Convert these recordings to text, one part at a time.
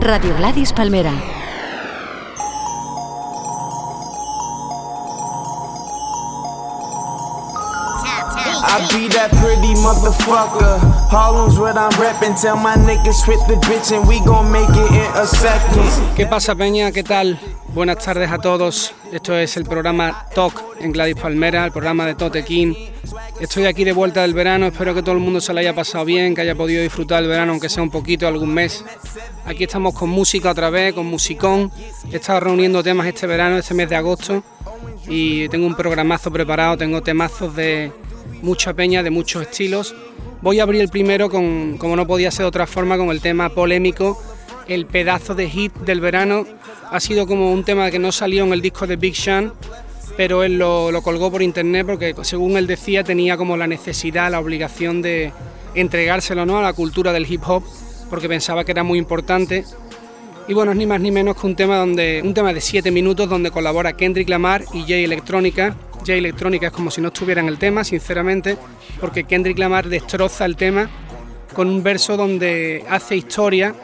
Radio Gladys Palmera. I be that pretty motherfucker. Harlem's what I'm reppin'. Tell my niggas with the bitch and we gon' make it in a second. ¿Qué pasa, Peña? ¿Qué tal? Buenas tardes a todos. Esto es el programa Talk en Gladys Palmera, el programa de Tote King. Estoy aquí de vuelta del verano, espero que todo el mundo se lo haya pasado bien, que haya podido disfrutar del verano, aunque sea un poquito, algún mes. Aquí estamos con música otra vez, con musicón. He estado reuniendo temas este verano, este mes de agosto, y tengo un programazo preparado, tengo temazos de mucha peña, de muchos estilos. Voy a abrir el primero, con, como no podía ser de otra forma, con el tema polémico, el pedazo de hit del verano. Ha sido como un tema que no salió en el disco de Big Sean, pero él lo, colgó por internet porque según él decía tenía como la necesidad, la obligación de entregárselo ¿no? a la cultura del hip hop porque pensaba que era muy importante. Y bueno, es ni más ni menos que un tema, donde, un tema de 7 minutos donde colabora Kendrick Lamar y Jay Electrónica. Jay Electrónica es como si no estuviera en el tema, sinceramente, porque Kendrick Lamar destroza el tema con un verso donde hace historia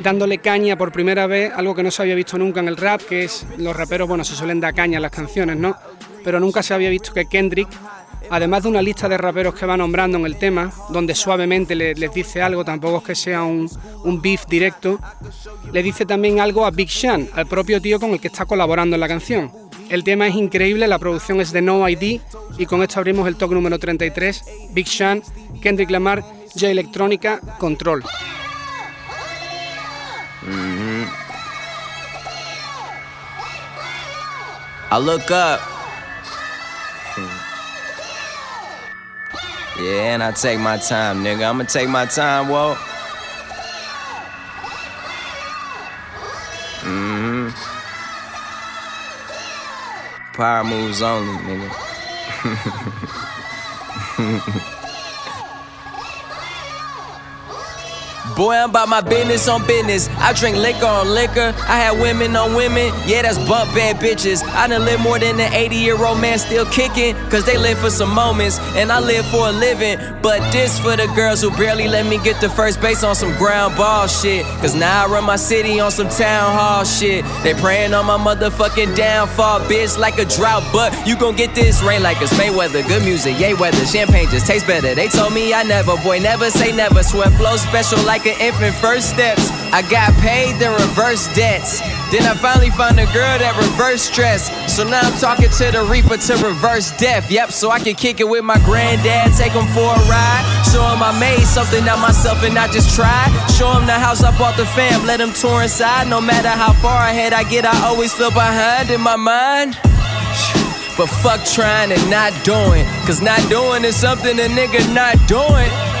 dándole caña por primera vez, algo que no se había visto nunca en el rap, que es los raperos, bueno, se suelen dar caña en las canciones, ¿no? Pero nunca se había visto que Kendrick, además de una lista de raperos que va nombrando en el tema, donde suavemente les dice algo, tampoco es que sea un, un beef directo, le dice también algo a Big Sean, al propio tío con el que está colaborando en la canción. El tema es increíble, la producción es de No ID y con esto abrimos el talk número 33, Big Sean, Kendrick Lamar, J Electrónica, Control. Mm-hmm. I look up. Yeah, and I take my time, nigga. I'ma take my time, whoa. Mm-hmm. Power moves only, nigga. Boy, I'm about my business on business. I drink liquor on liquor. I had women on women. Yeah, that's bump bad bitches. I done live more than an 80 year old man still kicking. Cause they live for some moments. And I live for a living. But this for the girls who barely let me get to first base on some ground ball shit. Cause now I run my city on some town hall shit. They praying on my motherfucking downfall, bitch, like a drought. But you gon' get this rain like it's Mayweather. Good music, yay weather. Champagne just tastes better. They told me I never, boy, never say never. Sweat flow special like like an infant first steps. I got paid, then reverse debts. Then I finally found a girl that reverse stress. So now I'm talking to the reaper to reverse death. Yep, so I can kick it with my granddad, take him for a ride. Show him I made something out myself and not just try. Show him the house I bought the fam, let him tour inside. No matter how far ahead I get, I always feel behind in my mind. But fuck trying and not doing. Cause not doing is something a nigga not doing.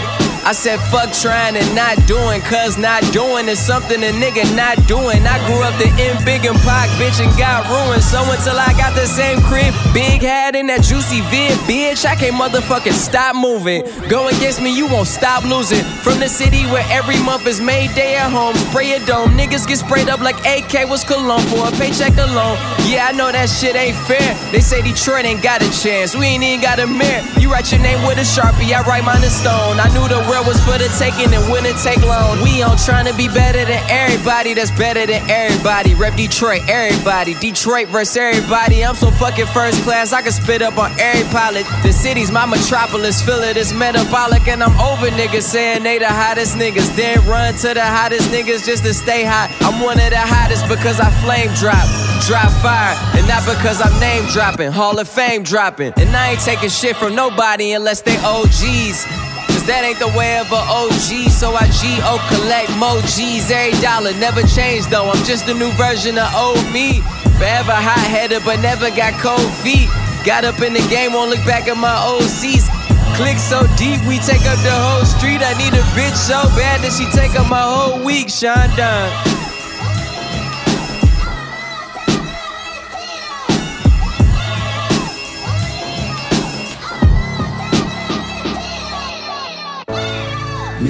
I said fuck trying and not doing, cause not doing is something a nigga not doing. I grew up the in big and Pac, bitch, and got ruined. So until I got the same crib, big hat in that juicy vid, bitch, I can't motherfucking stop moving. Go against me, you won't stop losing. From the city where every month is May day at home, spray a dome. Niggas get sprayed up like AK was cologne for a paycheck alone. Yeah, I know that shit ain't fair. They say Detroit ain't got a chance, we ain't even got a mayor. You write your name with a sharpie, I write mine in stone. I knew the world was for the taking and wouldn't take long. We on trying to be better than everybody that's better than everybody. Rep Detroit, everybody. Detroit versus everybody. I'm so fucking first class, I can spit up on every pilot. The city's my metropolis, feel it is metabolic, and I'm over niggas saying they the hottest niggas. Then run to the hottest niggas just to stay hot. I'm one of the hottest because I flame drop, drop fire, and not because I'm name dropping, Hall of Fame dropping. And I ain't taking shit from nobody unless they OGs. Cause that ain't the way of a OG. So I G-O collect more G's every dollar. Never change though, I'm just a new version of old me. Forever hot headed, but never got cold feet. Got up in the game, won't look back at my old seats. Click so deep, we take up the whole street. I need a bitch so bad that she take up my whole week. Sean Dunn.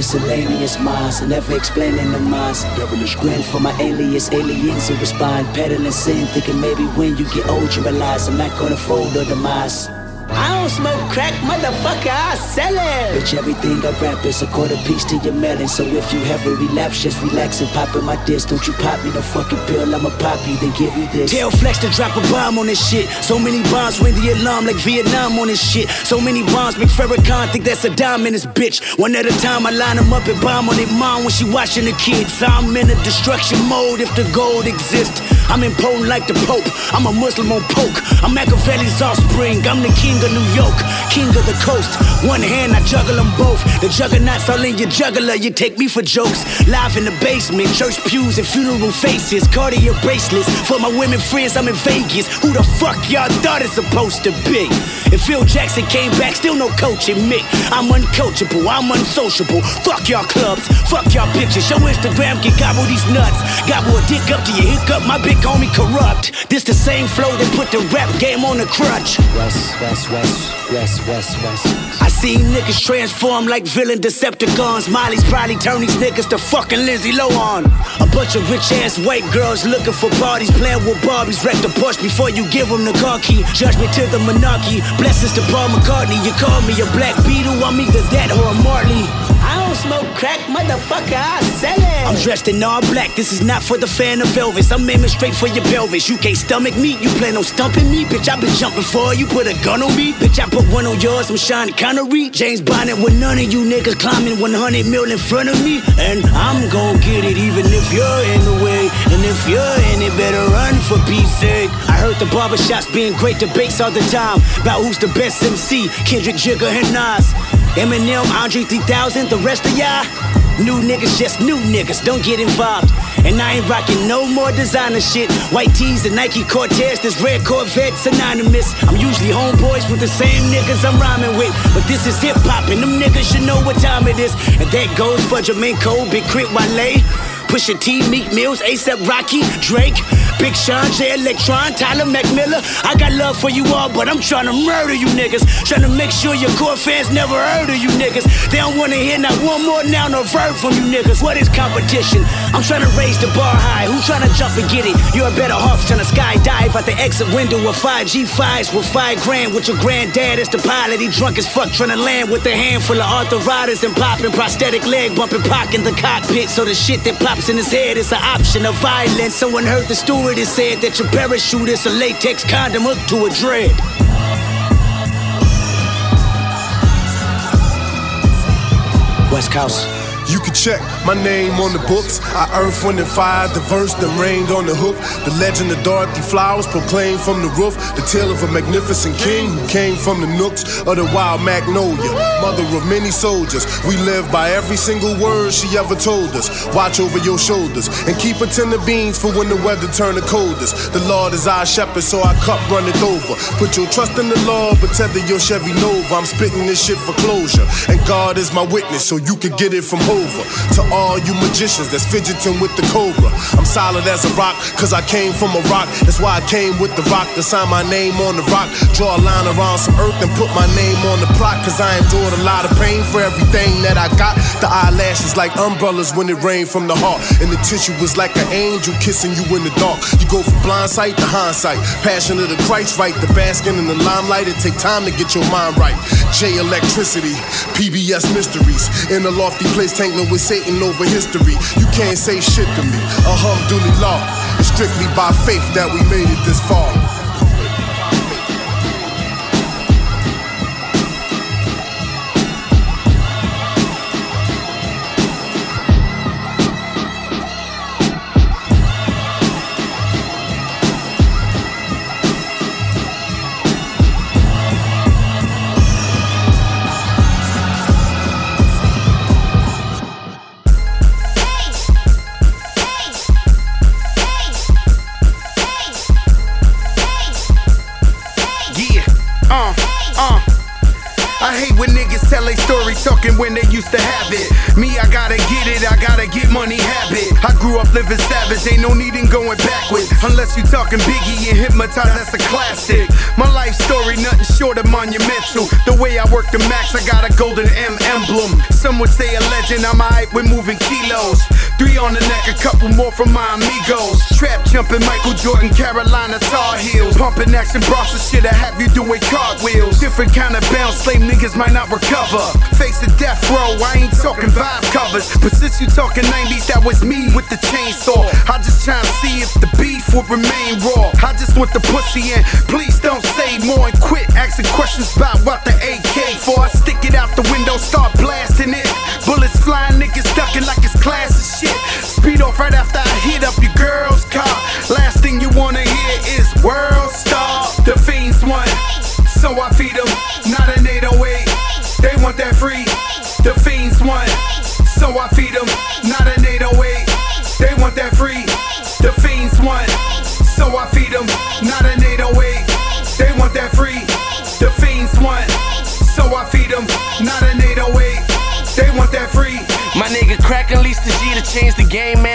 Miscellaneous minds, I never explaining the minds. Devilish grin for my alias, aliens who respond. Peddling sin, thinking maybe when you get old you realize I'm not gonna fold or demise. I don't smoke crack, motherfucker, I sell it. Bitch, everything I rap is a quarter piece to your melon. So if you have a relapse, just relax and pop in my disc. Don't you pop me no fucking pill, I'ma pop you, then give you this. Tell Flex to drop a bomb on this shit. So many bombs ring the alarm like Vietnam on this shit. So many bombs make Farrakhan think that's a dime in this bitch. One at a time, I line them up and bomb on their mom when she watching the kids. I'm in a destruction mode if the gold exists. I'm impotent like the Pope. I'm a Muslim on poke. I'm Machiavelli's offspring. I'm the king of New York, king of the coast. One hand, I juggle them both. The juggernauts all in your juggler. You take me for jokes. Live in the basement, church pews and funeral faces. Cartier bracelets for my women friends. I'm in Vegas. Who the fuck y'all thought it's supposed to be? If Phil Jackson came back, still no coaching me. I'm uncoachable. I'm unsociable. Fuck y'all clubs. Fuck y'all bitches. Show Instagram can gobble these nuts. Gobble a dick up to your hiccup. My big homie corrupt. This the same flow that put the rap game on the crutch. West, west, west, west, west, west. I seen niggas transform like villain Decepticons. Molly's probably turn these niggas to fucking Lindsay Lohan. A bunch of rich ass white girls looking for parties, playing with Barbies. Wreck the Porsche before you give them the car key. Judgment to the monarchy. Blessings to Paul McCartney. You call me a black beetle, I'm either that or a Marley. Don't smoke crack, motherfucker, I sell it. I'm dressed in all black, this is not for the fan of Elvis. I'm aiming straight for your pelvis. You can't stomach me, you plan on stumping me. Bitch, I been jumping for you, put a gun on me. Bitch, I put one on yours, I'm Sean Connery. James Bonnet with none of you niggas climbing 100 mil in front of me. And I'm gon' get it even if you're in the way. And if you're in it, better run for peace sake. I heard the barbershops being great debates all the time about who's the best MC, Kendrick, Jigga, and Nas. Eminem, Andre 3000, the rest of y'all. New niggas, just new niggas, don't get involved. And I ain't rocking no more designer shit. White tees and Nike Cortez, this red Corvette synonymous. I'm usually homeboys with the same niggas I'm rhyming with. But this is hip hop, and them niggas should know what time it is. And that goes for Jermaine Cole, Big K.R.I.T. Wale. Pusha T, Meek Mills, ASAP Rocky, Drake, Big Sean, J Electron, Tyler Mac Miller. I got love for you all, but I'm trying to murder you niggas. Trying to make sure your core fans never heard of you niggas. They don't wanna hear not one more noun or verb from you niggas. What is competition? I'm trying to raise the bar high. Who trying to jump and get it? You're a better off trying to skydive out the exit window with five G5s with five grand with your granddad as the pilot. He drunk as fuck trying to land with a handful of arthritis and popping prosthetic leg bumping pock in the cockpit. So the shit that pops in his head is an option of violence. Someone heard the stewardess said that your parachute is a latex condom hooked to a dread. West Coast. You can check my name on the books. I earth, wind, and fire, the verse that rained on the hook. The legend of Dorothy Flowers proclaimed from the roof. The tale of a magnificent king who came from the nooks of the wild magnolia. Mother of many soldiers. We live by every single word she ever told us. Watch over your shoulders and keep a tin of beans for when the weather turn the coldest. The Lord is our shepherd, so our cup runneth over. Put your trust in the Lord, but tether your Chevy Nova. I'm spitting this shit for closure. And God is my witness, so you can get it from home over. To all you magicians that's fidgeting with the cobra. I'm solid as a rock, cause I came from a rock. That's why I came with the rock to sign my name on the rock. Draw a line around some earth and put my name on the plot. Cause I endured a lot of pain for everything that I got. The eyelashes like umbrellas when it rained from the heart. And the tissue was like an angel kissing you in the dark. You go from blind sight to hindsight. Passion of the Christ right. The basking in the limelight. It take time to get your mind right. J Electricity, PBS Mysteries. In a lofty place, tangling with Satan over history. You can't say shit to me. Alhamdulillah. It's strictly by faith that we made it this far. Savage, ain't no need in going backwards. Unless you talking Biggie and Hypnotize, that's short of monumental. The way I work the max, I got a golden M emblem. Some would say a legend, I'm alright with moving kilos. Three on the neck, a couple more from my amigos. Trap jumping, Michael Jordan, Carolina Tar Heels. Pumping action and shit, I have you doing cartwheels. Different kind of bounce, slave niggas might not recover. Face the death row, I ain't talking vibe covers. But since you talking 90s, that was me with the chainsaw. I just try to see if the beef would remain raw. I just want the pussy and please don't say more and quit asking questions about what the AK for. I stick it out the window, start blasting it. Bullets flying, niggas ducking like it's class and shit. Speed off right after I hit up your girl's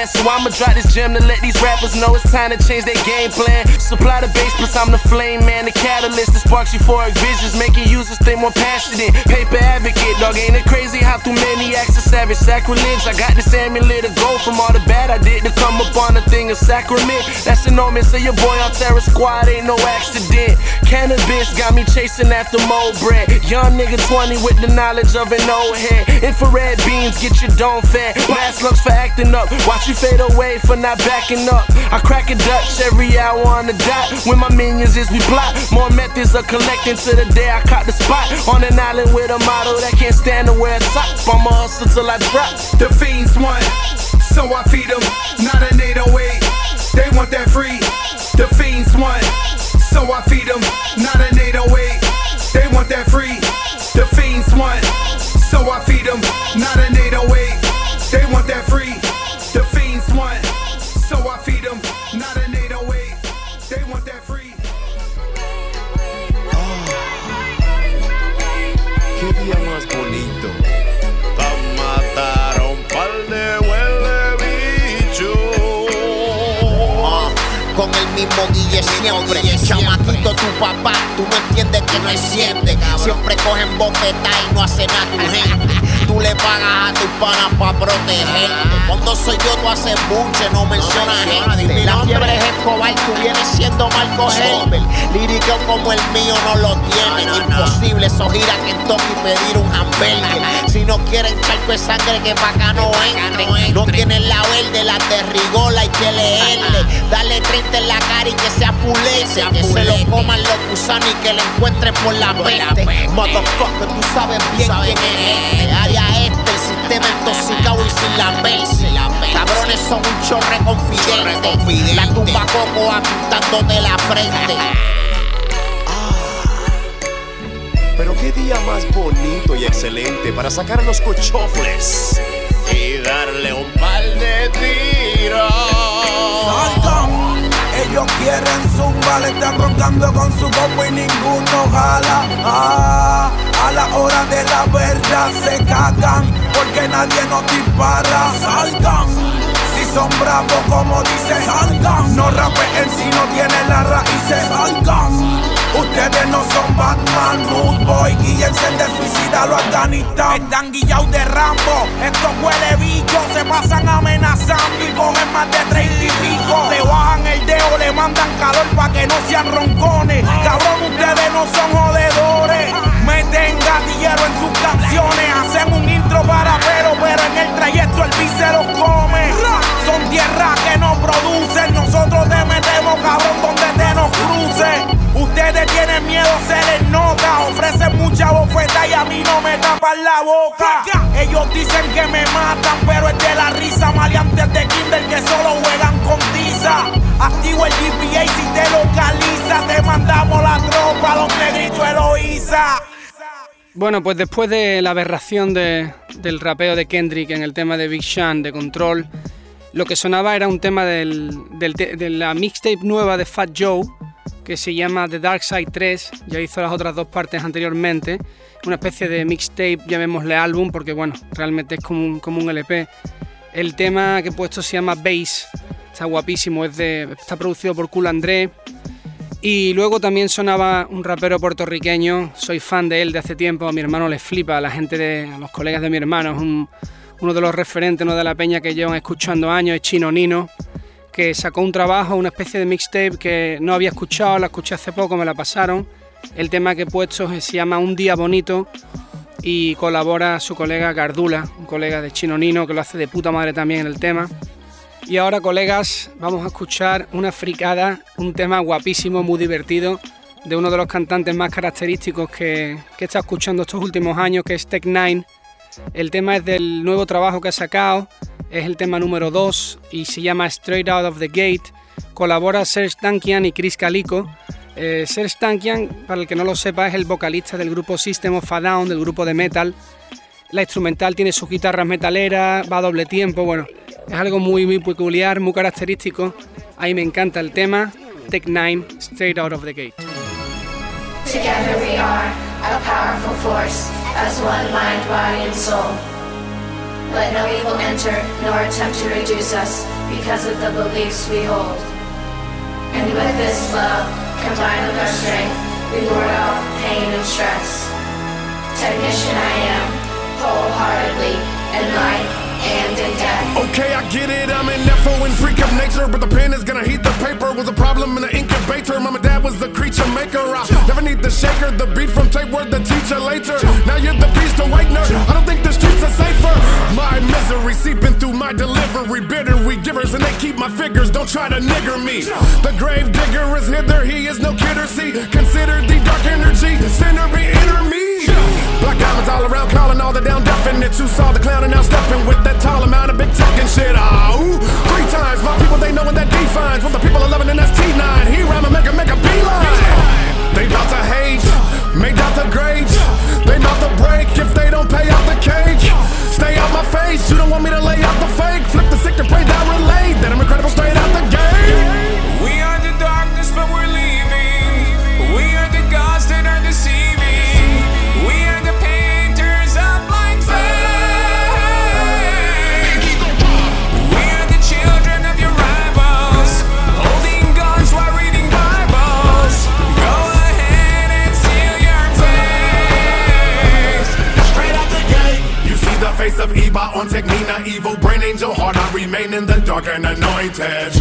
So I'ma drop this gem to let these rappers know it's time to change their game plan. Supply the bass, plus I'm the flame, man. The catalyst that sparks euphoric visions, making users think more passionate. Paper advocate, dog, ain't it crazy how too many acts of savage sacrilege? I got this amulet of gold from all the bad I did to come up on a thing of sacrament. That's enormous, so your boy on Terror Squad ain't no accident. Cannabis got me chasing after more bread. Young nigga 20 with the knowledge of an old head. Infrared beams get your dome fed. Mask looks for acting up. Watch you fade away for not backing up. I crack a Dutch every hour on the dot. When my minions is we plot. More methods of collecting to the day I caught the spot. On an island with a model that can't stand to wear top. I'ma hustle till I drop. The fiends want, so I feed them, not an 808. They want that free. The fiends guille siempre. Chamaquito, tu papá, tú no entiendes que no enciende. Siempre cogen bofeta y no hacen nada tu gente. Tú le pagas a tus panas pa' protegerte. Cuando soy yo, tú haces buche, no mencionas gente. La fiebre es Escobar, tú vienes siendo Marco Helber. Lírico como el mío no lo tienen. Imposible, eso gira Kentucky y pedir un hamburger. Si no quieren charco de sangre, que pa' acá no entren. No tienen la verde, la de rigola, hay que leerle. Dale 30 en la cara y que sea fulete. Que se lo coman los gusanos y que lo encuentren por la mente. Motherfucker, tú sabes bien quién es este. Área este, el sistema intoxicado y sin la verse. Cabrones son un chorre confidente. La tumba coco apuntándote la frente. Pero qué día más bonito y excelente para sacar los cochofles y darle un par de tiros. Salgan, ellos quieren zumba, le están roncando con su combo y ninguno jala. Ah, a la hora de la verdad se cagan, porque nadie nos dispara. Salgan, si son bravos como dicen, salgan. No rapeen si no tienen las raíces, salgan. Ustedes no son Batman, Rude Boy, guíense de suicida lo Afganistán. Están guillados de Rambo, estos huele bichos se pasan amenazando y cogen más de 30 y pico. Le bajan el dedo, le mandan calor pa' que no sean roncones. Cabrón, ustedes no son jodedores. Meten gatillero en sus canciones, hacen un intro para pero, pero en el trayecto el beat se los come. Son tierras que no producen, nosotros te metemos cabrón donde te nos cruce. Ustedes tienen miedo, se les nota. Ofrecen mucha bofeta y a mí no me tapan la boca. Ellos dicen que me matan, pero es de la risa. Maleantes de Kinder que solo juegan con tiza. Activo el GPA si te localiza. Te mandamos la tropa, los negritos Eloísa. Bueno, pues después de la aberración de- del rapeo de Kendrick en el tema de Big Sean, de Control, lo que sonaba era un tema de la mixtape nueva de Fat Joe, que se llama The Dark Side 3, ya hizo las otras dos partes anteriormente, una especie de mixtape, llamémosle álbum, porque bueno, realmente es como un, como LP. El tema que he puesto se llama Bass, está guapísimo, está producido por Cool André. Y luego también sonaba un rapero puertorriqueño, soy fan de él de hace tiempo, a mi hermano le flipa, a la gente de, a los colegas de mi hermano, es uno de los referentes ¿no? de la peña que llevan escuchando años, es Chino Nino, que sacó un trabajo, una especie de mixtape que no había escuchado, la escuché hace poco, me la pasaron. El tema que he puesto se llama Un día bonito y colabora su colega Gardula, un colega de Chino Nino que lo hace de puta madre también en el tema. Y ahora, colegas, vamos a escuchar una fricada, un tema guapísimo, muy divertido, de uno de los cantantes más característicos que, que estado escuchando estos últimos años, que es Tech Nine. El tema es del nuevo trabajo que ha sacado, es el tema número 2 y se llama Straight Out of the Gate. Colabora Serge Tankian y Chris Calico. Eh, Serge Tankian, para el que no lo sepa, es el vocalista del grupo System of a Down, del grupo de metal. La instrumental tiene sus guitarras metaleras, va a doble tiempo, bueno, es algo muy, muy peculiar, muy característico. Ahí me encanta el tema. Tech Nine, Straight Out of the Gate. Together we are a powerful force, as one mind, body, and soul. Let no evil enter, nor attempt to reduce us, because of the beliefs we hold. And with this love, combined with our strength, we ward off pain and stress. Technician I am, wholeheartedly, in life and in death. Okay, I get it, I'm an FO and freak of nature, but the pen is gonna heat the paper. Was a problem in the incubator. Mom and dad was the creature maker. I never need the shaker, the beat from tape word the teacher later. Now you're the beast awakener. I don't think the streets are safer. My misery seeping through my delivery. Bitter we givers, and they keep my figures. Don't try to nigger me. The grave digger is hither, he is no kidder. See, consider the dark energy, center be inner me. Black diamonds all around, calling all the down definites. Who saw the clown and now stepping with that tall amount of big tech and shit. Ah, ooh, three times. My people, they know when that defines. What the people are loving, and that's T9. He rhyme and make a make a beeline. They bout to hate, anointed.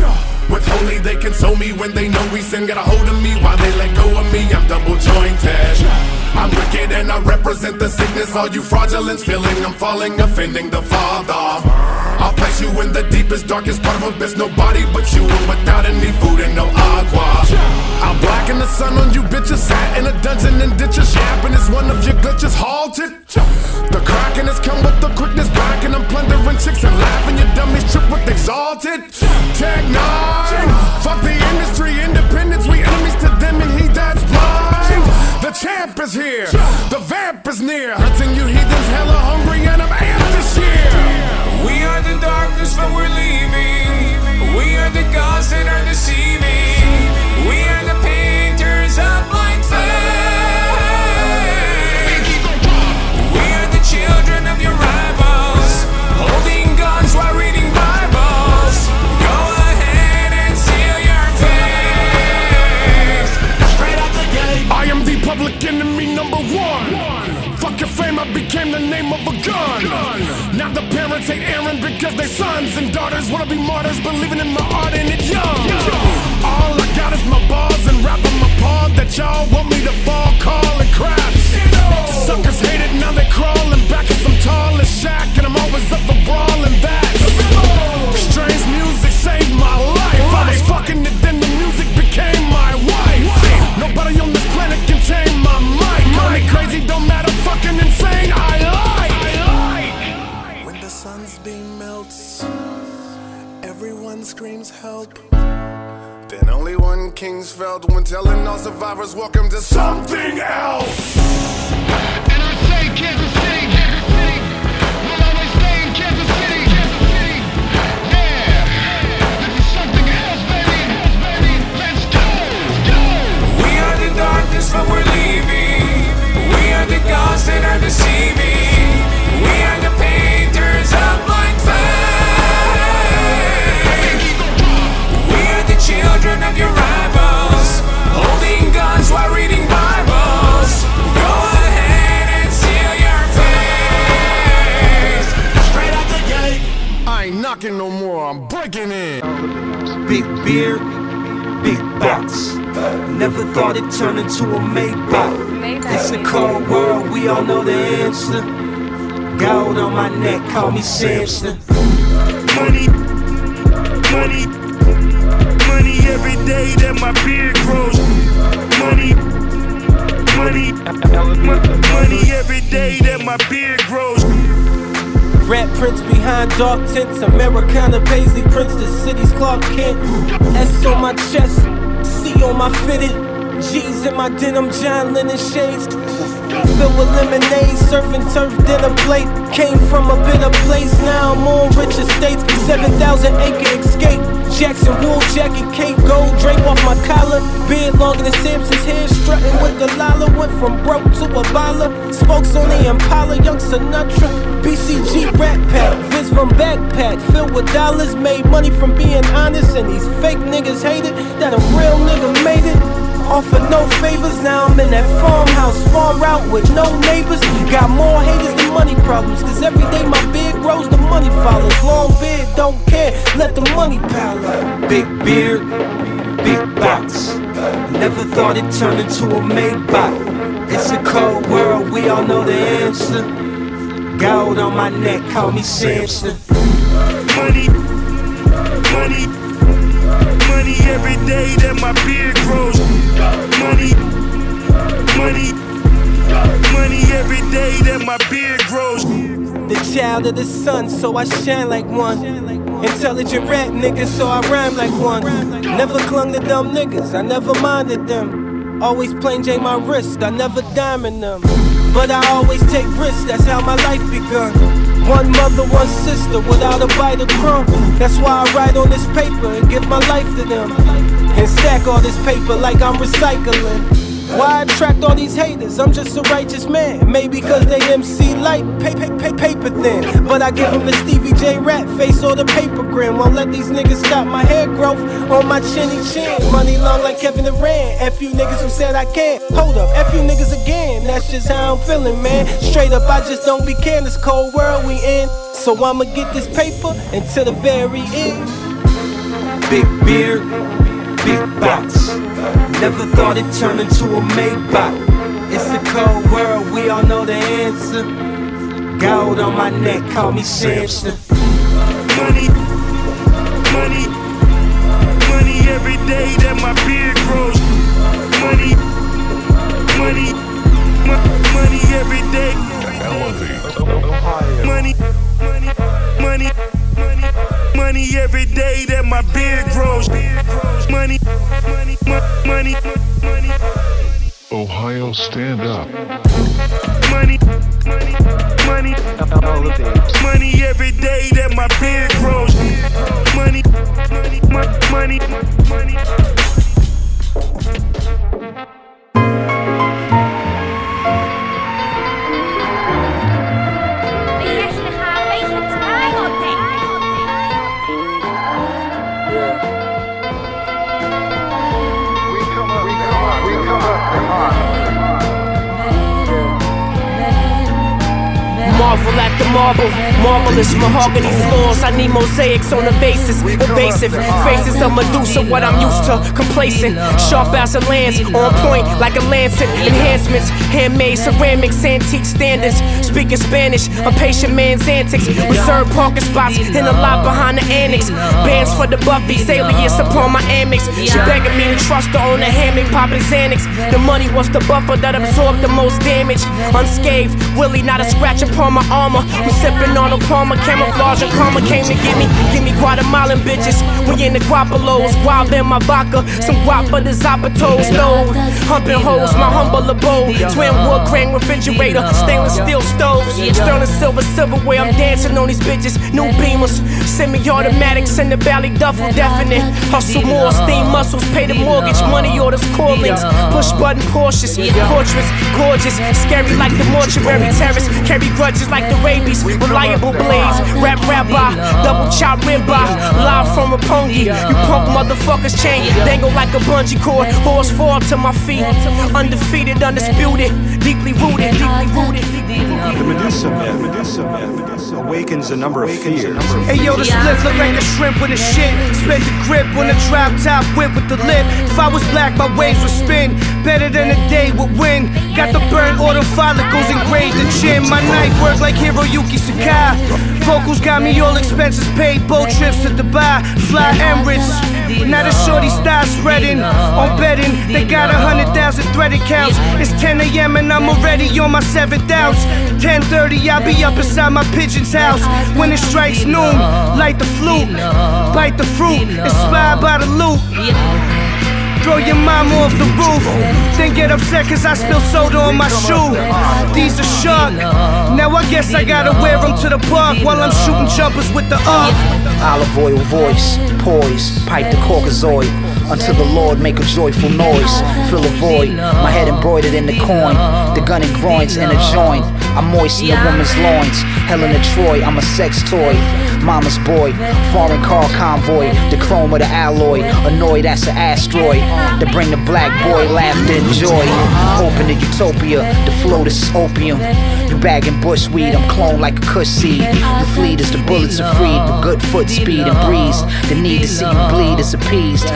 With holy, they console me when they know we sin. Get a hold of me while they let go of me. I'm double jointed. I'm wicked and I represent the sickness. All you fraudulence feeling I'm falling, offending the Father. I'll place you in the deepest, darkest part of abyss. Nobody but you, and without any food and no agua. I'll blacken the sun on you bitches. Sat in a dungeon and ditches. Yapping is one of your glitches halted. Cracking has come with the quickness back, and I'm plundering chicks and laughing. Your dummies trip with exalted. Tech. Fuck the industry, independence. We enemies to them, and he that's blind. The champ is here. The vamp is near. Hunting you heathens, hella hungry, and I'm amped this year. We are the darkness, but we're leaving. We are the gods that are deceiving. Hate Aaron because their sons and daughters wanna be martyrs, believing in my art and it young. survivors, welcome to something else. And I say, Kansas City, Kansas City, will always stay in Kansas City, Kansas City. Yeah, this is something else, baby. Let's go, go. We are the darkness, but we're leaving. We are the gods that are deceiving. We are the painters of. We are the children of your selling guns while reading Bibles. Go ahead and seal your face. Straight out the gate. I ain't knocking no more, I'm breaking in. Big beard, big box. Never thought it turned into a Maybach. It's a cold world, we all know the answer. Gold on my neck, call me Samson. Money, money, money every day that my beard grows Money, money, money every day that my beard grows. Rat prints behind dark tents, Americana paisley prints, the city's Clark Kent. S on my chest, C on my fitted, G's in my denim, John Lennon shades. Filled with lemonade, surfing turf dinner plate. Came from a bitter place, now on rich estates. 7,000 acre escape. Jackson wool jacket, cape gold drape off my collar. Beard longer than Samson's hair, strutting with the lala. Went from broke to a baller. Spokes on the Impala, young Sinatra. BCG rat pack, Vince from backpack, filled with dollars. Made money from being honest, and these fake niggas hate it. That a real nigga made it. Offer no favors, now I'm in that farmhouse, far out with no neighbors. Got more haters than money problems, cause every day my beard grows, the money follows. Long beard, don't care, let the money pile up. Big beard, big box. Never thought it'd turn into a Maybach. It's a cold world, we all know the answer. Gold on my neck, call me Samson. Money, money, money every day that my beard grows. Money, money, money every day that my beard grows. The child of the sun, so I shine like one. Intelligent rap niggas, so I rhyme like one. Never clung to dumb niggas, I never minded them. Always plain J my wrist, I never diamond them. But I always take risks, that's how my life begun. One mother, one sister, without a bite of crumb. That's why I write on this paper and give my life to them. And stack all this paper like I'm recycling. Why I attract all these haters? I'm just a righteous man. Maybe cause they MC light, pay, pay, pay, paper thin. But I give them the Stevie J rat face or the paper grin. Won't let these niggas stop my hair growth on my chinny chin. Money long like Kevin Durant. F you niggas who said I can't. Hold up, F you niggas again. That's just how I'm feeling, man. Straight up, I just don't be caring. This cold world we in. So I'ma get this paper until the very end. Big beard, big box. Never thought it'd turn into a Maybach. It's a cold world, we all know the answer. Gold on my neck, call me Samson. Money, money, money every day that my beard grows. Money, money, mo- money every day. Money, money, money, money, money every day that my beard grows. Money, money, mo- money, money, Ohio, stand up. money, money, money, money every day that my beard grows. Money, money, mo- money, money. Marvel at the marble, marvelous mahogany floors. I need mosaics on the bases, evasive faces of Medusa. What I'm used to, complacent, sharp as a lance, on point like a lancet. Enhancements, handmade ceramics, antique standards. Speaking Spanish, a patient man's antics. Reserved parking spots in the lot behind the annex. Bands for the Buffy's, alias upon my Amex. She begging me to trust her on the hammock, popping Xanax. The money was the buffer that absorbed the most damage. Unscathed, Willie, not a scratch upon my armor. I'm sipping on a Palmer, camouflage and karma came to get me. Give me Guatemalan bitches. We in the Guapalos, wild in my vodka. Some guap for the Zapatos, no. Humping hoes, my humble abode. Twin wood grain refrigerator, stainless steel stoves. Sterling silver silverware, I'm dancing on these bitches. New beamers, semi automatics in the valley duffel, definite. Hustle more, steam muscles, pay the mortgage, money orders, callings. Push button Porsches, portraits, gorgeous. Scary like the mortuary terrace. Carry grudges like the rabies. Reliable blades, rap rabbi, ah, double chop ribeye. Live from a Roppongi. You punk motherfuckers chain, dangle like a bungee cord. Horse fall to my feet. Undefeated, undisputed, deeply rooted, deeply rooted. The Medusa myth, Medusa myth, Medusa awakens a number of fears. Hey yo, the split look like a shrimp with a shit. Spent the grip on a drop top whip with the lip. If I was black, my waves would spin. Better than a day would win. Got the burnt auto follicles engraved in chin. My knife work like Hiroyuki Sakai. Vocals got me all expenses paid. Boat trips to Dubai, fly Emirates. Now the shorty start spreading on betting. They got a hundred thousand threaded counts. It's 10 a.m. and I'm already on my seventh ounce. 10:30, I'll be up inside my pigeon's house. When it strikes noon, light the flute, bite the fruit, inspired by the loot. Throw your mama off the roof, then get upset cause I spill soda on my shoe. These are shark. Now I guess I gotta wear them to the park while I'm shooting jumpers with the arc. Olive oil voice, poise, pipe the caucasoid. Until the Lord make a joyful noise. Fill a void, my head embroidered in the coin. The gun and groins in a joint. I moisten the woman's loins. Helen of Troy, I'm a sex toy. Mama's boy, foreign car convoy. The chrome of the alloy, annoyed that's an asteroid. To bring the black boy laughter and joy. Open the utopia, the flow is opium. You bagging bushweed, I'm cloned like a kush seed. You fleet as the bullets are freed with good foot speed and breeze. The need to see you bleed is appeased.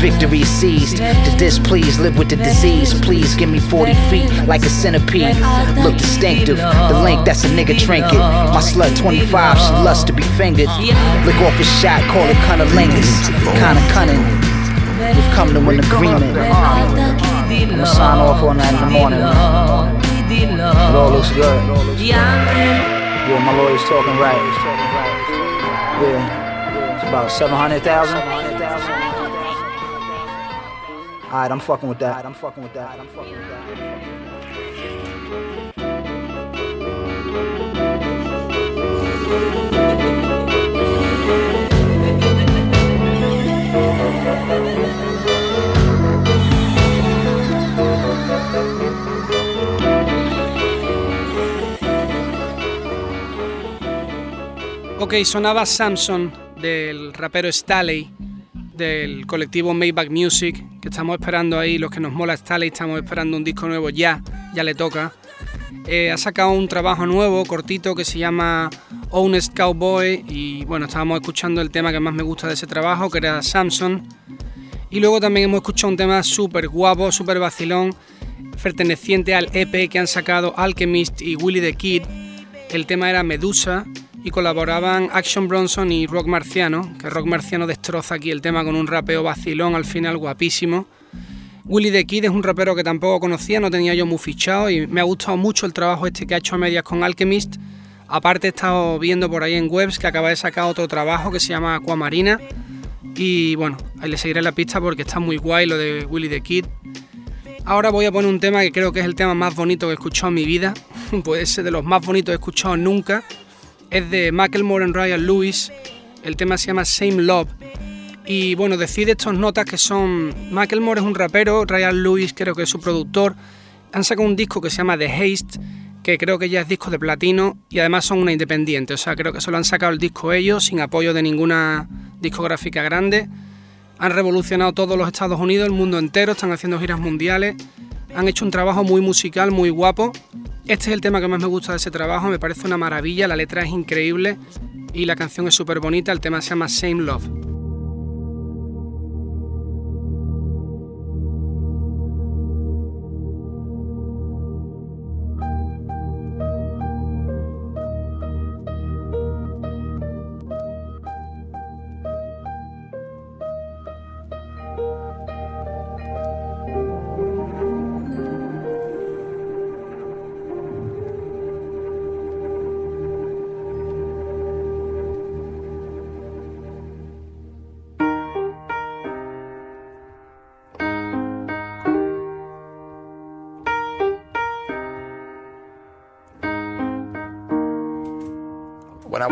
Victory seized. The displeased live with the disease. Please give me 40 feet like a centipede. Look distinctive. The link that's a nigga trinket. My slut 25, she loves to be fingered. Lick off a shot, call it cunnilingus. Kinda cunning. We've come to an agreement. I'ma sign off on that in the morning. Man. It all looks good. Yeah, my lawyer's talking right. Yeah, it's about 700,000. Alright, I'm fucking with that. I'm fucking with that. I'm fucking with that. Ok, sonaba Samson del rapero Staley del colectivo Maybach Music, que estamos esperando ahí, los que nos mola Staley, estamos esperando un disco nuevo ya, ya le toca. Eh, ha sacado un trabajo nuevo, cortito, que se llama Honest Cowboy y bueno, estábamos escuchando el tema que más me gusta de ese trabajo, que era Samson. Y luego también hemos escuchado un tema súper guapo, súper vacilón, perteneciente al EP que han sacado Alchemist y Willie the Kid. El tema era Medusa y colaboraban Action Bronson y Rock Marciano, que Rock Marciano destroza aquí el tema con un rapeo vacilón al final guapísimo. Willie the Kid es un rapero que tampoco conocía, no tenía yo muy fichado y me ha gustado mucho el trabajo este que ha hecho a medias con Alchemist. Aparte he estado viendo por ahí en webs que acaba de sacar otro trabajo que se llama Aquamarina y bueno, ahí le seguiré la pista porque está muy guay lo de Willie the Kid. Ahora voy a poner un tema que creo que es el tema más bonito que he escuchado en mi vida, puede ser de los más bonitos que he escuchado nunca. Es de Macklemore and Ryan Lewis, el tema se llama Same Love. Y bueno, decide estas notas que son. Macklemore es un rapero, Ryan Lewis creo que es su productor. Han sacado un disco que se llama The Haste, que creo que ya es disco de platino y además son una independiente. O sea, creo que solo han sacado el disco ellos, sin apoyo de ninguna discográfica grande. Han revolucionado todos los Estados Unidos, el mundo entero, están haciendo giras mundiales. Han hecho un trabajo muy musical, muy guapo. Este es el tema que más me gusta de ese trabajo, me parece una maravilla, la letra es increíble y la canción es súper bonita, el tema se llama Same Love.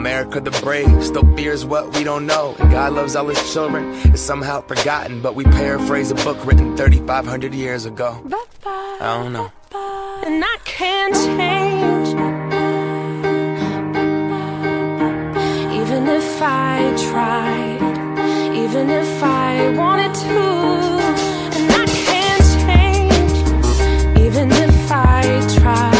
America the brave still fears what we don't know. And God loves all his children. It's somehow forgotten, but we paraphrase a book written 3,500 years ago. I don't know. And I can't change. Even if I tried, even if I wanted to. And I can't change. Even if I tried,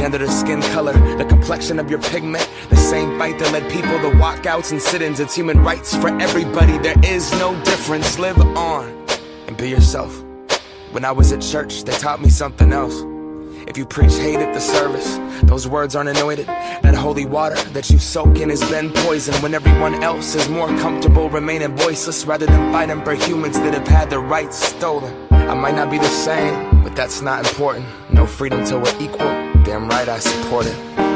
Gender to skin color, the complexion of your pigment. The same fight that led people to walkouts and sit ins. It's human rights for everybody. There is no difference. Live on and be yourself. When I was at church, they taught me something else. If you preach hate at the service, those words aren't anointed. That holy water that you soak in has been poisoned when everyone else is more comfortable remaining voiceless rather than fighting for humans that have had their rights stolen. I might not be the same, but that's not important. No freedom till we're equal. Damn right I support it.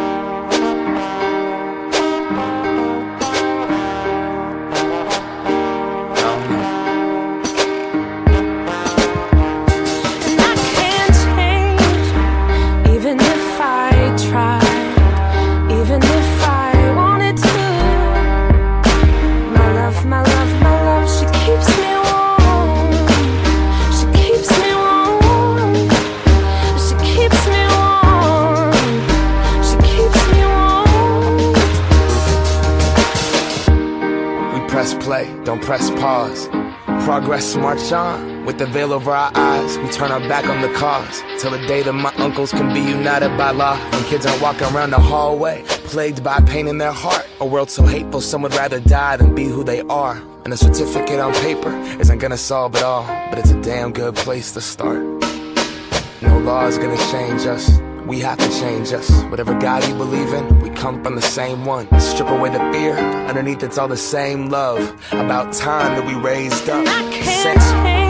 With the veil over our eyes, we turn our back on the cause. Till the day that my uncles can be united by law. When kids aren't walking around the hallway, plagued by pain in their heart. A world so hateful, some would rather die than be who they are. And a certificate on paper isn't gonna solve it all, but it's a damn good place to start. No law is gonna change us. We have to change us. Whatever God you believe in, we come from the same one. Strip away the fear, underneath it's all the same love. About time that we raised up. Can't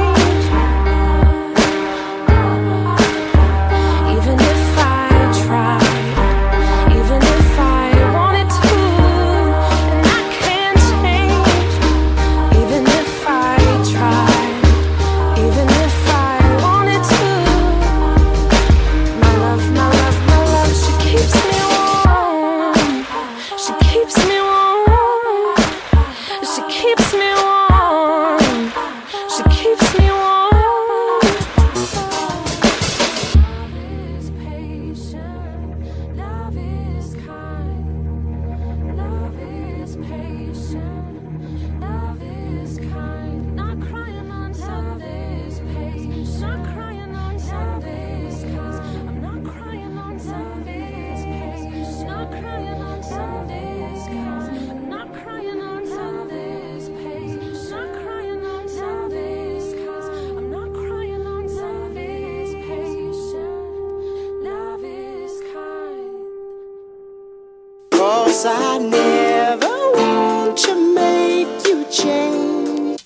Cause I never want to make you change.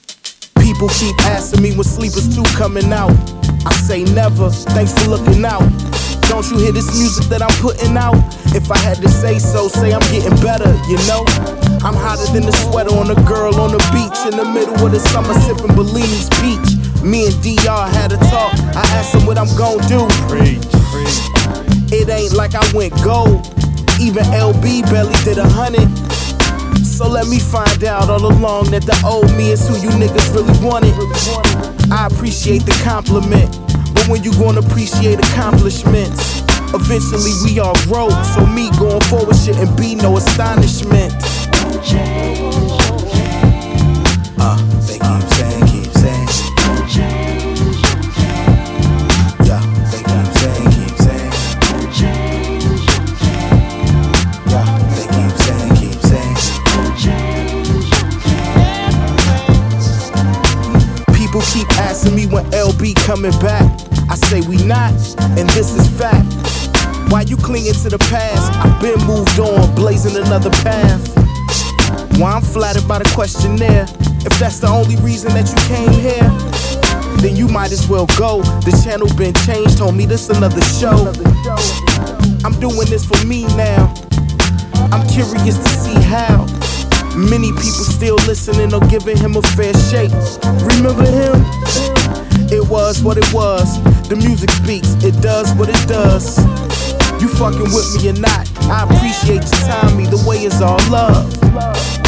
People keep asking me when Sleepers 2 coming out. I say never, thanks for looking out. Don't you hear this music that I'm putting out? If I had to say so, say I'm getting better, you know? I'm hotter than the sweater on a girl on the beach in the middle of the summer sipping Bellini's Beach. Me and DR had a talk. I asked him what I'm gonna do. It ain't like I went gold. Even LB barely did a hundred. So let me find out all along that the old me is who you niggas really wanted. I appreciate the compliment, but when you gonna appreciate accomplishments? Eventually we all grow, so me going forward shouldn't be no astonishment. When LB coming back. I say we not, and this is fact. Why you clinging to the past? I've been moved on, blazing another path. Why I'm flattered by the questionnaire. If that's the only reason that you came here, then you might as well go. The channel been changed, told me this another show. I'm doing this for me now. I'm curious to see how. Many people still listening or giving him a fair shake. Remember him? It was what it was. The music speaks, it does what it does. You fucking with me or not, I appreciate you time. me. The way, it's all love.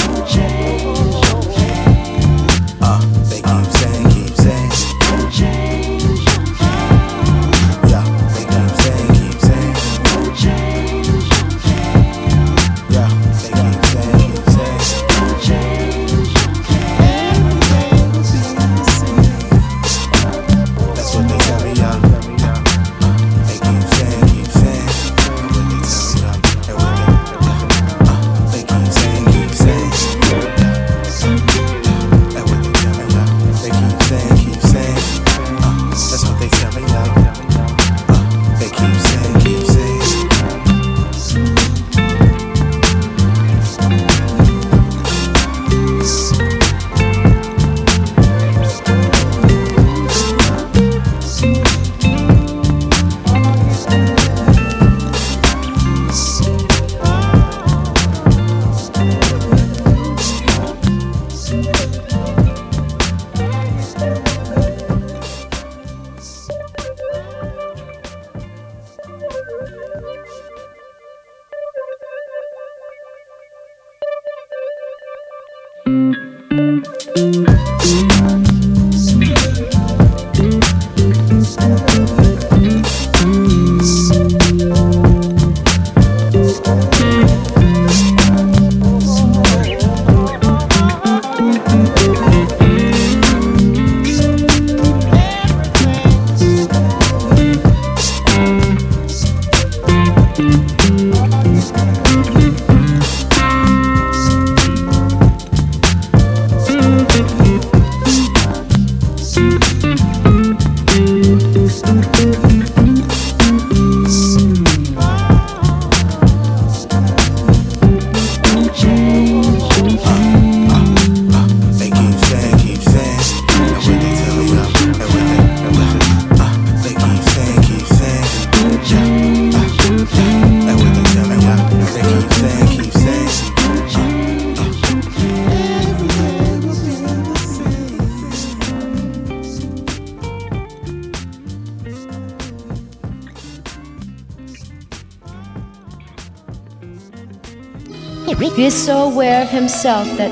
Is so aware of himself that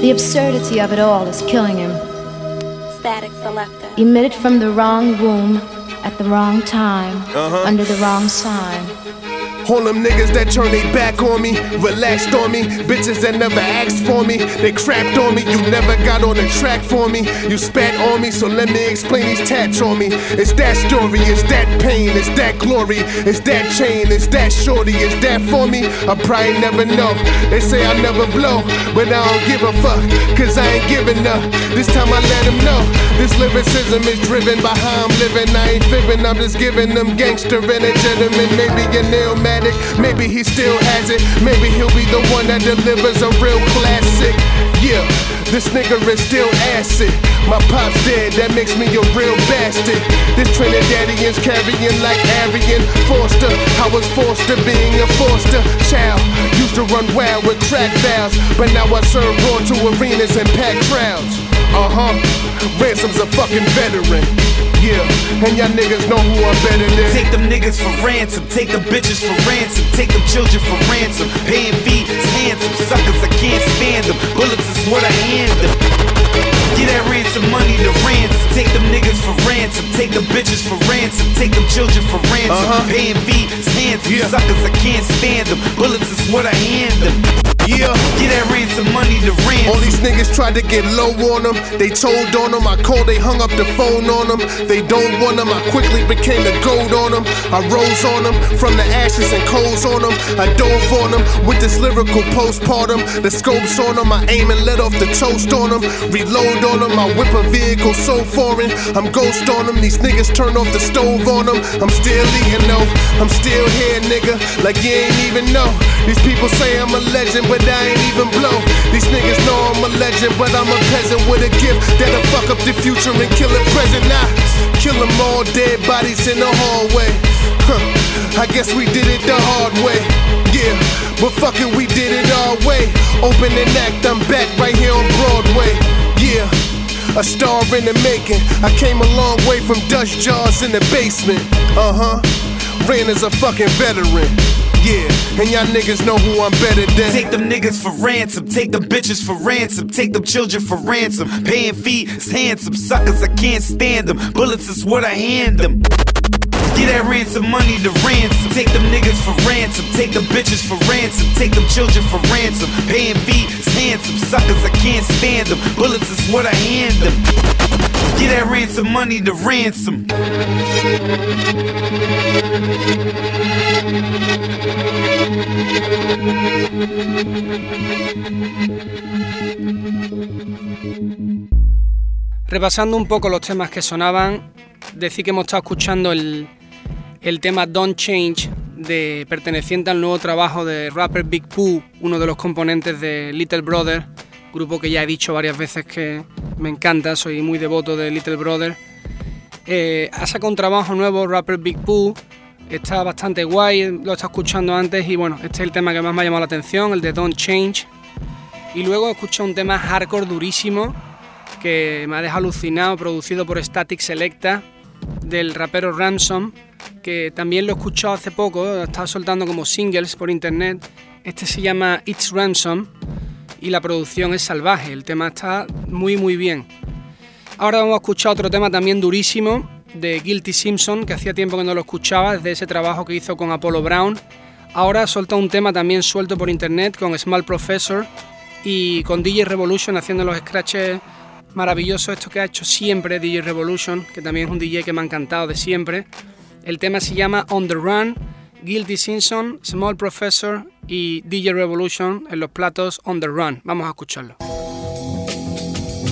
the absurdity of it all is killing him. Statik Selektah. Emitted from the wrong womb at the wrong time, Uh-huh. under the wrong sign. All them niggas that turn their back on me, relaxed on me, bitches that never asked for me, they crapped on me, you never got on the track for me, you spat on me, so let me explain these tats on me. It's that story, it's that pain, it's that glory, it's that chain, it's that shorty, it's that for me, I probably never know. They say I never blow, but I don't give a fuck, cause I ain't giving up. This time I let them know, this lyricism is driven by how I'm living, I ain't fibbing, I'm just giving them gangster and a gentleman, maybe a maybe he still has it, maybe he'll be the one that delivers a real classic. Yeah, this nigga is still acid. My pop's dead, that makes me a real bastard. This Trinidadian's carrying like Arian Foster. I was forced to being a foster child. Used to run wild with crack valves, but now I serve raw to arenas and packed crowds. Uh huh. Ransom's a fucking veteran. Yeah, and y'all niggas know who I'm better than. Take them niggas for ransom, take them bitches for ransom, take them children for ransom. Paying fees, handsome suckers, I can't stand them. Bullets is what I hand them. Get that ransom money to ransom. Take them niggas for ransom. Take them bitches for ransom. Take them children for ransom. Uh-huh. Paying fees, handsome yeah. suckers, I can't stand them. Bullets is what I hand them. Yeah. Get that ransom money to ransom. All these niggas tried to get low on them. They told on them. I called, they hung up the phone on them. They don't want them. I quickly became the gold on them. I rose on them from the ashes and coals on them. I dove on them with this lyrical postpartum. The scopes on them. I aim and let off the toast on them. Reload on them. I whip a vehicle so foreign. I'm ghost on them. These niggas turn off the stove on them. I'm still eating though. I'm still here, nigga. Like you ain't even know. These people say I'm a legend, but I ain't even blow. These niggas know I'm a legend, but I'm a peasant with a gift that'll fuck up the future and kill the present. Nah, kill them all, dead bodies in the hallway. Huh, I guess we did it the hard way. Yeah, but fuck it, we did it our way. Open and act, I'm back right here on Broadway. Yeah. A star in the making. I came a long way from dust jars in the basement. Uh huh. Ran as a fucking veteran. Yeah, and y'all niggas know who I'm better than. Take them niggas for ransom, take them bitches for ransom, take them children for ransom. Paying fees, handsome suckers, I can't stand them. Bullets is what I hand them. Get that ransom money to ransom. Take them niggas for ransom. Take them bitches for ransom. Take them children for ransom. Paying fees, handsome suckers, I can't stand them. Bullets is what I hand them. Get that ransom money to ransom. Repasando un poco los temas que sonaban, decir que hemos estado escuchando el, el tema Don't Change, de, perteneciente al nuevo trabajo de rapper Big Pooh, uno de los componentes de Little Brother, grupo que ya he dicho varias veces que me encanta, soy muy devoto de Little Brother. Eh, ha sacado un trabajo nuevo, rapper Big Pooh, está bastante guay, lo estado escuchando antes y bueno, este es el tema que más me ha llamado la atención, el de Don't Change. Y luego he escuchado un tema hardcore durísimo que me ha dejado alucinado, producido por Static Selecta, del rapero Ransom, que también lo he escuchado hace poco, lo estaba soltando como singles por internet. Este se llama It's Ransom y la producción es salvaje, el tema está muy muy bien. Ahora vamos a escuchar otro tema también durísimo de Guilty Simpson, que hacía tiempo que no lo escuchaba, desde ese trabajo que hizo con Apollo Brown. Ahora soltado un tema también suelto por internet con Small Professor y con DJ Revolution haciendo los scratches maravillosos, esto que ha hecho siempre DJ Revolution, que también es un DJ que me ha encantado de siempre. El tema se llama On the Run, Guilty Simpson, Small Professor y DJ Revolution en los platos On the Run. Vamos a escucharlo.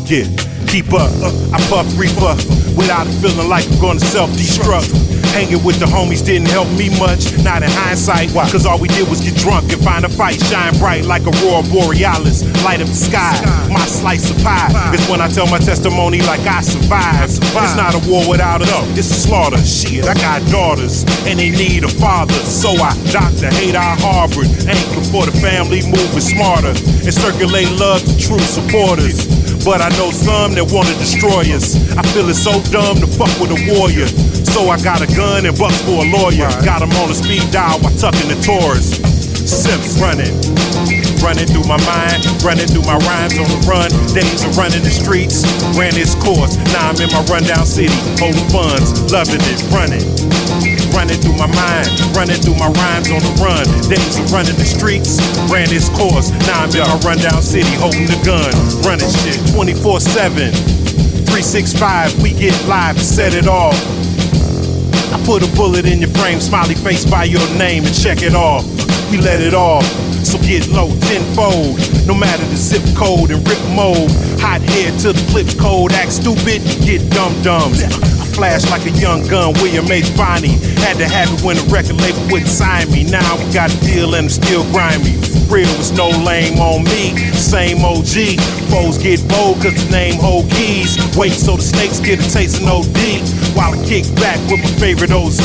Keep up. Reefer without feeling like I'm self-destruct. Hanging with the homies didn't help me much, not in hindsight. Why? Cause all we did was get drunk and find a fight, shine bright like aurora borealis, light up the sky. My slice of pie is when I tell my testimony like I survived. It's not a war without us, it's a slaughter. Shit, I got daughters and they need a father. So I doctor hate our Harvard, anchor for the family, moving smarter and circulate love to true supporters. But I know some that wanna destroy us. I feel it's so dumb to fuck with a warrior. So I got a gun and bucks for a lawyer. Got him on a speed dial while tucking the Taurus. Sips running. Running through my mind, running through my rhymes on the run. Days of running the streets, ran its course. Now I'm in my rundown city, holding funds, loving it, running. Running through my mind, running through my rhymes on the run. Days of running the streets, ran its course. Now I'm in my rundown city, holding the gun, running shit 24 7. 365, we get live and set it off. Put a bullet in your frame, smiley face by your name and check it off. We let it off. So get low tenfold, no matter the zip code and rip mode. Hot head to the clips cold, act stupid, get dumb dumbs. I flash like a young gun, William H. Bonney. Had to have it when the record label wouldn't sign me. Now we got a deal and I'm still grimy. Real was no lame on me, same OG. Foes get bold cause the name hold keys. Wait so the snakes get a taste of no D. While I kick back with my favorite OZ.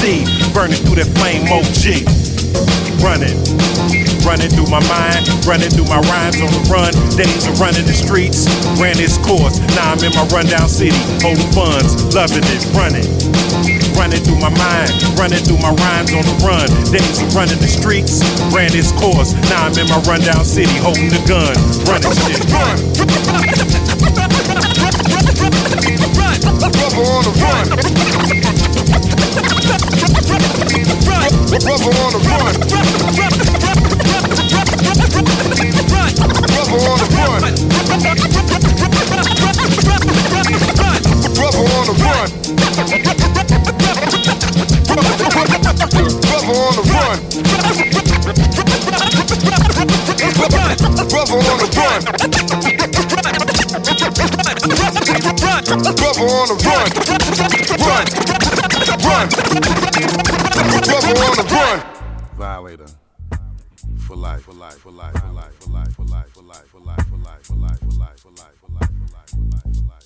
Burning through that flame OG. Running. Running through my mind, running through my rhymes on the run. Days of running the streets, ran its course. Now I'm in my rundown city, holding funds, loving it, running. Running through my mind, running through my rhymes on the run. Days of running the streets, ran its course. Now I'm in my rundown city, holding the gun, running shit. Rubber on the run. Brother on the run. Brother on the run. Brother on the run. Brother on. Violator. For life, for life, for life, for life, for life, for life, for life, for life, for life, for life, for life, for life, for life,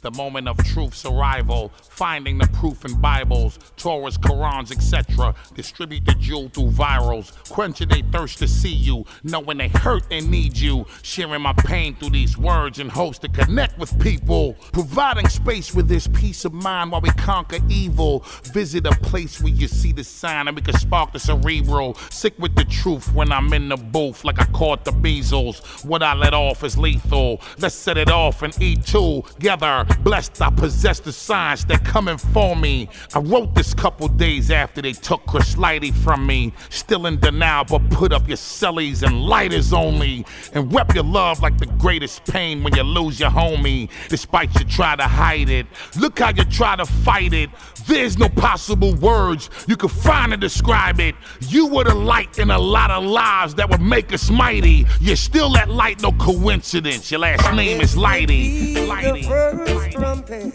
The moment of truth's arrival, finding the proof in Bibles, Torahs, Qurans, etc. Distribute the jewel through virals, quenching they thirst to see you, knowing they hurt and need you. Sharing my pain through these words and hopes to connect with people. Providing space with this peace of mind while we conquer evil. Visit a place where you see the sign and we can spark the cerebral. Sick with the truth when I'm in the booth, like I caught the bezels. What I let off is lethal. Let's set it off and eat together. Blessed, I possess the signs that coming for me. I wrote this couple days after they took Chris Lighty from me. Still in denial, but put up your cellies and lighters only. And rep your love like the greatest pain when you lose your homie. Despite you try to hide it. Look how you try to fight it. There's no possible words you can find to describe it. You were the light in a lot of lives that would make us mighty. You're still that light, no coincidence. Your last name is Lighty. The first trumpet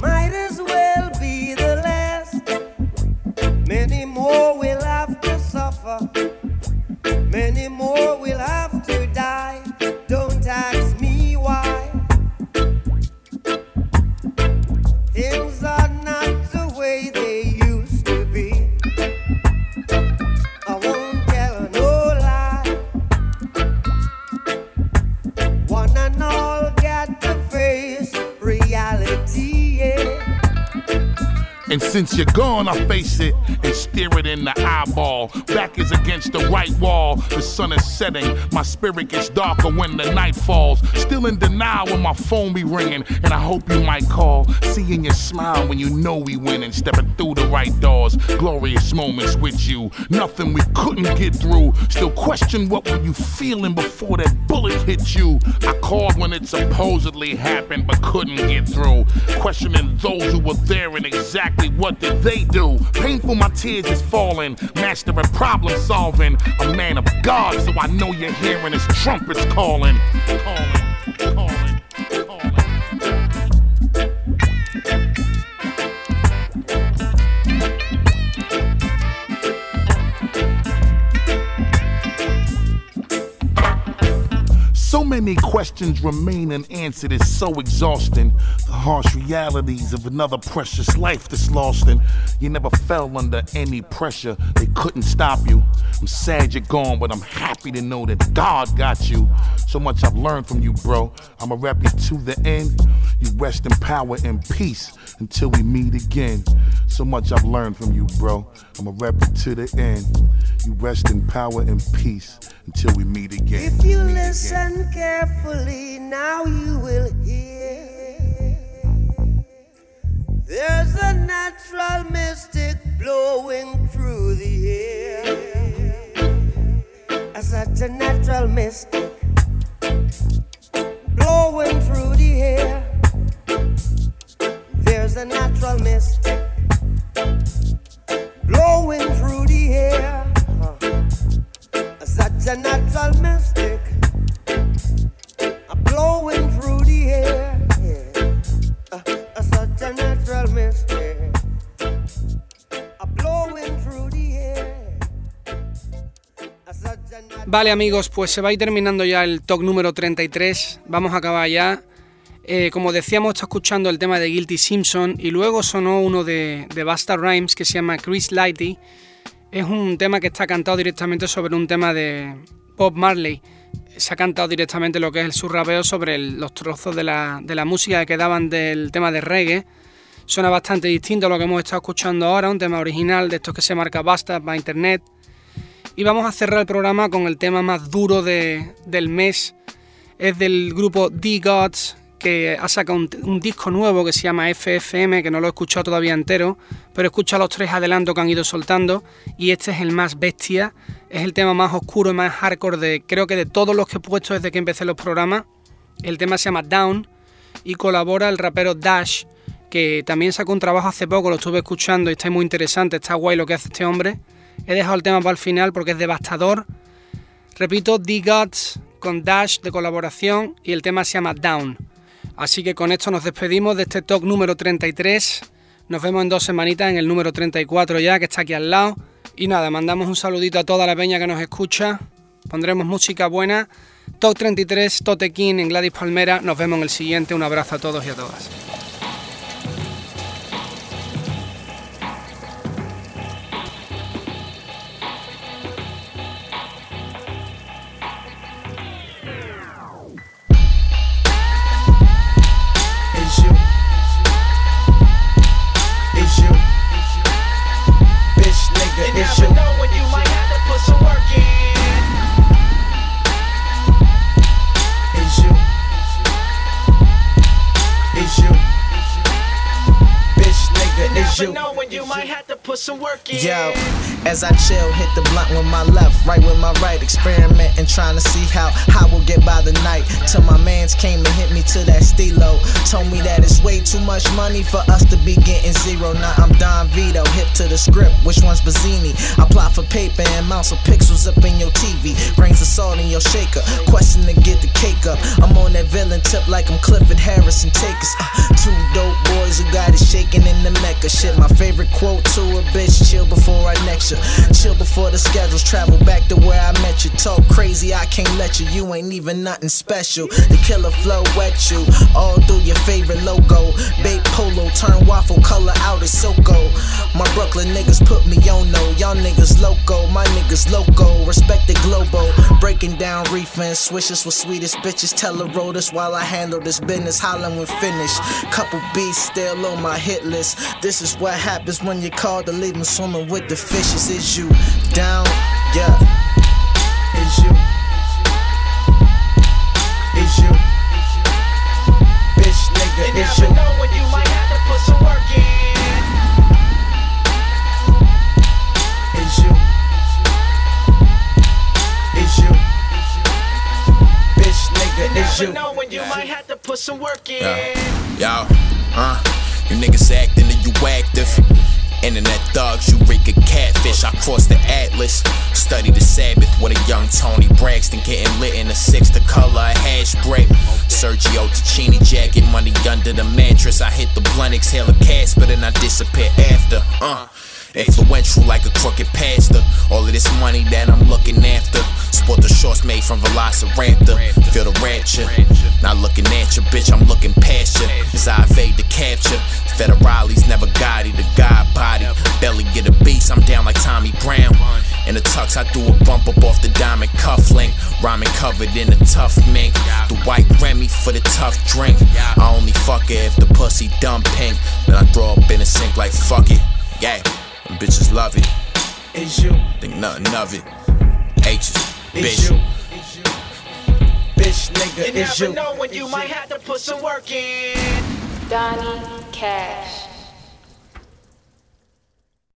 might as well be the last. Many more will have to suffer. Many more will have And since you're gone, I face it and stare it in the eyeball. Back is against the right wall. The sun is setting. My spirit gets darker when the night falls. Still in denial when my phone be ringing. And I hope you might call. Seeing your smile when you know we winning. Stepping through the right doors. Glorious moments with you. Nothing we couldn't get through. Still question what were you feeling before that bullet hit you. I called when it supposedly happened but couldn't get through. Questioning those who were there and exactly what did they do. Painful my tears is falling. Master Mastering problem solving. A man of God so I know you're hearing his trumpets calling. Calling. Calling. Many questions remain unanswered, it's so exhausting. The harsh realities of another precious life that's lost, and you never fell under any pressure. They couldn't stop you. I'm sad you're gone, but I'm happy to know that God got you. So much I've learned from you, bro. I'ma rap you to the end. You rest in power and peace until we meet again. So much I've learned from you, bro. I'ma rap you to the end. You rest in power and peace until we meet again. If you listen carefully, now you will hear. There's a natural mystic blowing through the air. As such a natural mystic Vale amigos, pues se va a ir terminando ya el talk número 33. Vamos a acabar ya. Eh, como decíamos, está escuchando el tema de Guilty Simpson y luego sonó uno de, de Basta Rhymes que se llama Chris Lighty. Es un tema que está cantado directamente sobre un tema de Bob Marley. Se ha cantado directamente lo que es el surrapeo sobre los trozos de la, de la música que quedaban del tema de reggae. Suena bastante distinto a lo que hemos estado escuchando ahora, un tema original de estos que se marca Basta para internet. Y vamos a cerrar el programa con el tema más duro de- del mes. Es del grupo The Gods, que ha sacado un, disco nuevo que se llama FFM, que no lo he escuchado todavía entero, pero escucha los tres adelantos que han ido soltando y este es el más bestia, es el tema más oscuro y más hardcore de creo que de todos los que he puesto desde que empecé los programas. El tema se llama Down y colabora el rapero Dash, que también sacó un trabajo hace poco, lo estuve escuchando y está muy interesante, está guay lo que hace este hombre. He dejado el tema para el final porque es devastador. Repito, The Gods con Dash de colaboración y el tema se llama Down. Así que con esto nos despedimos de este talk número 33. Nos vemos en dos semanitas en el número 34 ya, que está aquí al lado. Y nada, mandamos un saludito a toda la peña que nos escucha. Pondremos música buena. Talk 33, Tote King en Gladys Palmera. Nos vemos en el siguiente. Un abrazo a todos y a todas. Yo, as I chill, hit the blunt with my left, right with my right, experimenting, trying to see how I will get by the night. Till my mans came and hit me to that stilo. Told me that it's way too much money for us to be getting zero. Now I'm Don Vito, hip to the script. Which one's Bazzini? I plot for paper and mounts of pixels up in your TV. Grains of salt in your shaker. Question to get the cake up. I'm on that villain tip like I'm Clifford Harrison. Take us. Uh, two dope boys who got it shaking in the Mecca. Shit, my favorite quote to a bitch chill before I next you. Chill before the schedules travel back to where I met you. Talk crazy, I can't let you. You ain't even nothing special. The killer flow wet you all through your favorite logo. Baked polo turn waffle color out as Soko. My Brooklyn niggas put me on no. Y'all niggas loco, my niggas loco. Respect the global, Breaking down reefing, swishes with sweetest bitches. Tell her roll this while I handle this business. Hollering when finished. Couple beats still on my hit list. This is what happens when you call to leave 'em swimming with the fishes. Is you down? Yeah. It's you. It's you. Bitch nigga, it's you. It's you. Know when you might have to put some work in. It's you. Is you? Bitch nigga, it's you. Know when you might have to put some work in. Yo, yo, uh, you niggas acting and you active. Internet thugs, you reek a catfish. I cross the atlas. Study the Sabbath with a young Toni Braxton getting lit in a six the color of hash brick. Sergio Tacchini jacket, money under the mattress. I hit the blunt, exhale a Casper, then I disappear after. Uh. Influential like a crooked pastor. All of this money that I'm looking after. Sport the shorts made from Velociraptor. Feel the rapture. Not looking at you, bitch, I'm looking past you. As I evade the capture. Federales never got it, the God body. Belly get a beast, I'm down like Tommy Brown. In the tux, I do a bump up off the diamond cuff link. Rhyming covered in a tough mink. The white Remy for the tough drink. I only fuck her if the pussy dumb pink. Then I throw up in the sink like fuck it. Yeah, them bitches love it. It's you. Think nothing of it. H's, It's bitch. you. Bitch nigga, You it's never you. know when you might have to put some work in. Donnie Cash.